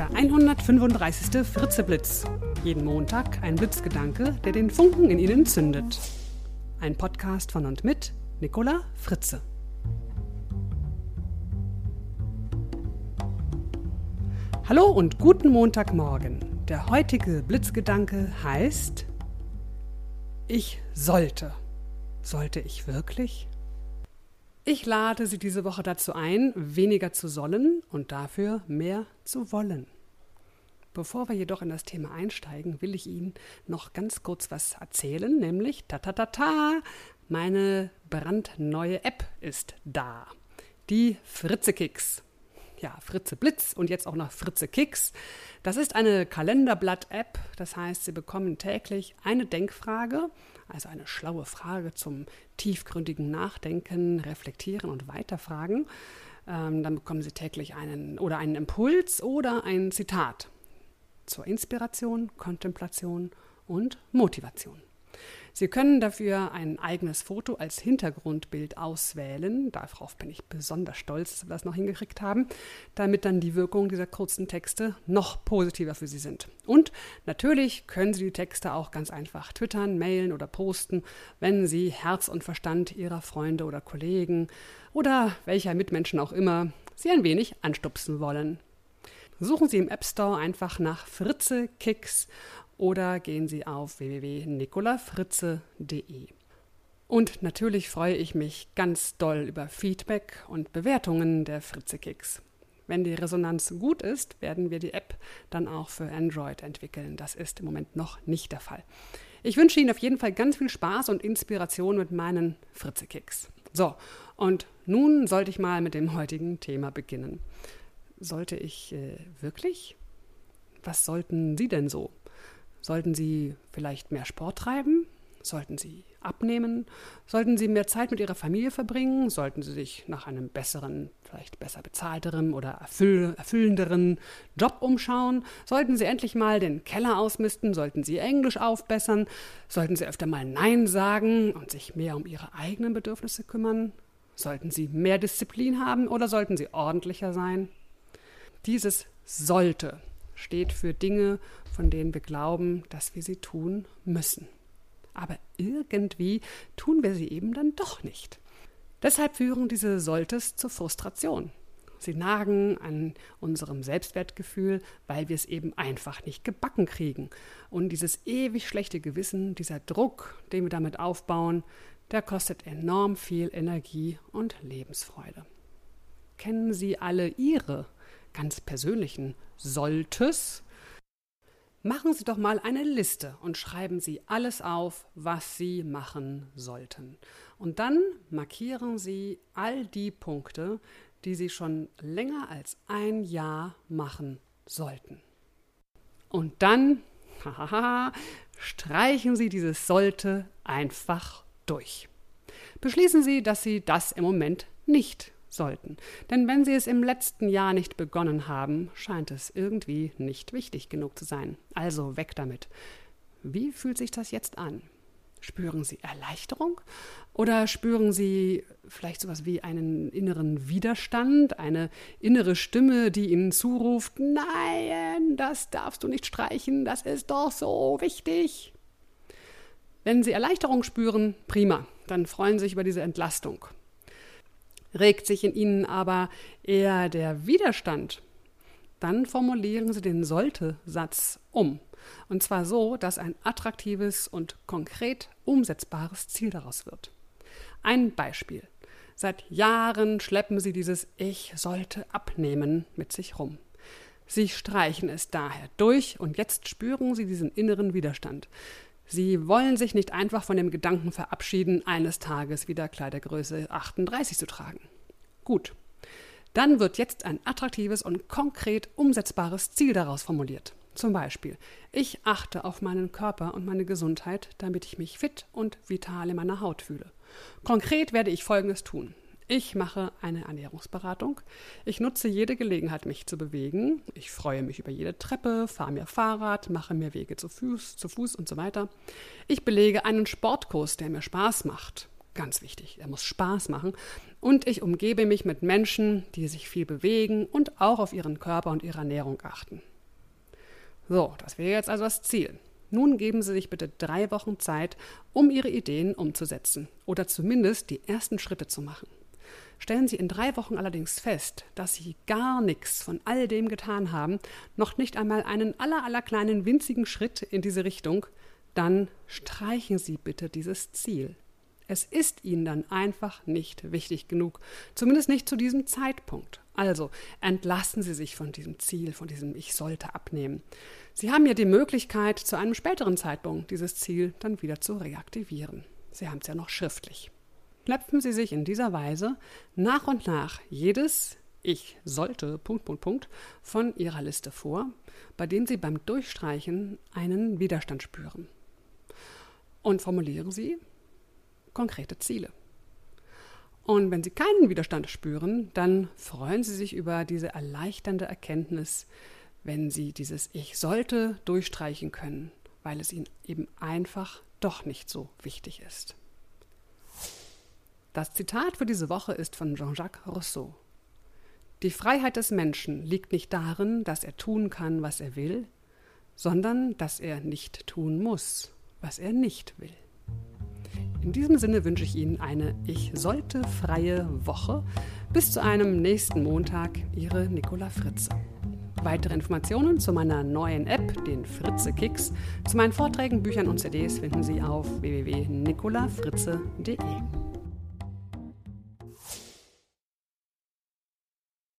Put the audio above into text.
Der 135. Fritzeblitz. Jeden Montag ein Blitzgedanke, der den Funken in Ihnen zündet. Ein Podcast von und mit Nicola Fritze. Hallo und guten Montagmorgen. Der heutige Blitzgedanke heißt Ich sollte. Sollte ich wirklich? Ich lade Sie diese Woche dazu ein, weniger zu sollen und dafür mehr zu wollen. Bevor wir jedoch in das Thema einsteigen, will ich Ihnen noch ganz kurz was erzählen, nämlich ta ta ta ta, meine brandneue App ist da. Die Fritze Kicks. Ja, Fritze Blitz und jetzt auch noch Fritze Kicks. Das ist eine Kalenderblatt-App, das heißt, Sie bekommen täglich eine Denkfrage, also eine schlaue Frage zum tiefgründigen Nachdenken, Reflektieren und Weiterfragen. Ähm, dann bekommen Sie täglich einen oder einen Impuls oder ein Zitat zur Inspiration, Kontemplation und Motivation. Sie können dafür ein eigenes Foto als Hintergrundbild auswählen. Darauf bin ich besonders stolz, dass wir das noch hingekriegt haben, damit dann die Wirkung dieser kurzen Texte noch positiver für Sie sind. Und natürlich können Sie die Texte auch ganz einfach twittern, mailen oder posten, wenn Sie Herz und Verstand Ihrer Freunde oder Kollegen oder welcher Mitmenschen auch immer Sie ein wenig anstupsen wollen. Suchen Sie im App Store einfach nach Fritze Kicks oder gehen Sie auf www.nicolafritze.de. Und natürlich freue ich mich ganz doll über Feedback und Bewertungen der Fritze Kicks. Wenn die Resonanz gut ist, werden wir die App dann auch für Android entwickeln. Das ist im Moment noch nicht der Fall. Ich wünsche Ihnen auf jeden Fall ganz viel Spaß und Inspiration mit meinen Fritze Kicks. So, und nun sollte ich mal mit dem heutigen Thema beginnen. Sollte ich äh, wirklich? Was sollten Sie denn so? Sollten Sie vielleicht mehr Sport treiben? Sollten Sie abnehmen? Sollten Sie mehr Zeit mit Ihrer Familie verbringen? Sollten Sie sich nach einem besseren, vielleicht besser bezahlteren oder erfüll erfüllenderen Job umschauen? Sollten Sie endlich mal den Keller ausmisten? Sollten Sie Englisch aufbessern? Sollten Sie öfter mal Nein sagen und sich mehr um Ihre eigenen Bedürfnisse kümmern? Sollten Sie mehr Disziplin haben oder sollten Sie ordentlicher sein? Dieses sollte steht für Dinge, von denen wir glauben, dass wir sie tun müssen. Aber irgendwie tun wir sie eben dann doch nicht. Deshalb führen diese Solltes zur Frustration. Sie nagen an unserem Selbstwertgefühl, weil wir es eben einfach nicht gebacken kriegen. Und dieses ewig schlechte Gewissen, dieser Druck, den wir damit aufbauen, der kostet enorm viel Energie und Lebensfreude. Kennen Sie alle Ihre ganz persönlichen Solltes, machen Sie doch mal eine Liste und schreiben Sie alles auf, was Sie machen sollten. Und dann markieren Sie all die Punkte, die Sie schon länger als ein Jahr machen sollten. Und dann, streichen Sie dieses sollte einfach durch. Beschließen Sie, dass Sie das im Moment nicht sollten. Denn wenn sie es im letzten Jahr nicht begonnen haben, scheint es irgendwie nicht wichtig genug zu sein. Also weg damit. Wie fühlt sich das jetzt an? Spüren Sie Erleichterung oder spüren Sie vielleicht sowas wie einen inneren Widerstand, eine innere Stimme, die Ihnen zuruft, nein, das darfst du nicht streichen, das ist doch so wichtig. Wenn Sie Erleichterung spüren, prima, dann freuen Sie sich über diese Entlastung. Regt sich in ihnen aber eher der Widerstand, dann formulieren Sie den Sollte-Satz um. Und zwar so, dass ein attraktives und konkret umsetzbares Ziel daraus wird. Ein Beispiel. Seit Jahren schleppen Sie dieses Ich sollte abnehmen mit sich rum. Sie streichen es daher durch und jetzt spüren Sie diesen inneren Widerstand. Sie wollen sich nicht einfach von dem Gedanken verabschieden, eines Tages wieder Kleidergröße 38 zu tragen. Gut. Dann wird jetzt ein attraktives und konkret umsetzbares Ziel daraus formuliert. Zum Beispiel, ich achte auf meinen Körper und meine Gesundheit, damit ich mich fit und vital in meiner Haut fühle. Konkret werde ich Folgendes tun. Ich mache eine Ernährungsberatung. Ich nutze jede Gelegenheit, mich zu bewegen. Ich freue mich über jede Treppe, fahre mir Fahrrad, mache mir Wege zu Fuß, zu Fuß und so weiter. Ich belege einen Sportkurs, der mir Spaß macht. Ganz wichtig, er muss Spaß machen. und ich umgebe mich mit Menschen, die sich viel bewegen und auch auf ihren Körper und ihre Ernährung achten. So, das wäre jetzt also das Ziel. Nun geben Sie sich bitte drei Wochen Zeit, um Ihre Ideen umzusetzen oder zumindest die ersten Schritte zu machen. Stellen Sie in drei Wochen allerdings fest, dass Sie gar nichts von all dem getan haben, noch nicht einmal einen aller, aller kleinen winzigen Schritt in diese Richtung, dann streichen Sie bitte dieses Ziel. Es ist Ihnen dann einfach nicht wichtig genug, zumindest nicht zu diesem Zeitpunkt. Also entlassen Sie sich von diesem Ziel, von diesem Ich sollte abnehmen. Sie haben ja die Möglichkeit, zu einem späteren Zeitpunkt dieses Ziel dann wieder zu reaktivieren. Sie haben es ja noch schriftlich. Knöpfen Sie sich in dieser Weise nach und nach jedes Ich sollte Punkt, Punkt, Punkt von Ihrer Liste vor, bei dem Sie beim Durchstreichen einen Widerstand spüren. Und formulieren Sie konkrete Ziele. Und wenn Sie keinen Widerstand spüren, dann freuen Sie sich über diese erleichternde Erkenntnis, wenn Sie dieses Ich sollte durchstreichen können, weil es Ihnen eben einfach doch nicht so wichtig ist. Das Zitat für diese Woche ist von Jean-Jacques Rousseau. Die Freiheit des Menschen liegt nicht darin, dass er tun kann, was er will, sondern dass er nicht tun muss, was er nicht will. In diesem Sinne wünsche ich Ihnen eine Ich sollte freie Woche. Bis zu einem nächsten Montag, Ihre Nicola Fritze. Weitere Informationen zu meiner neuen App, den Fritze Kicks, zu meinen Vorträgen, Büchern und CDs finden Sie auf www.nicolafritze.de.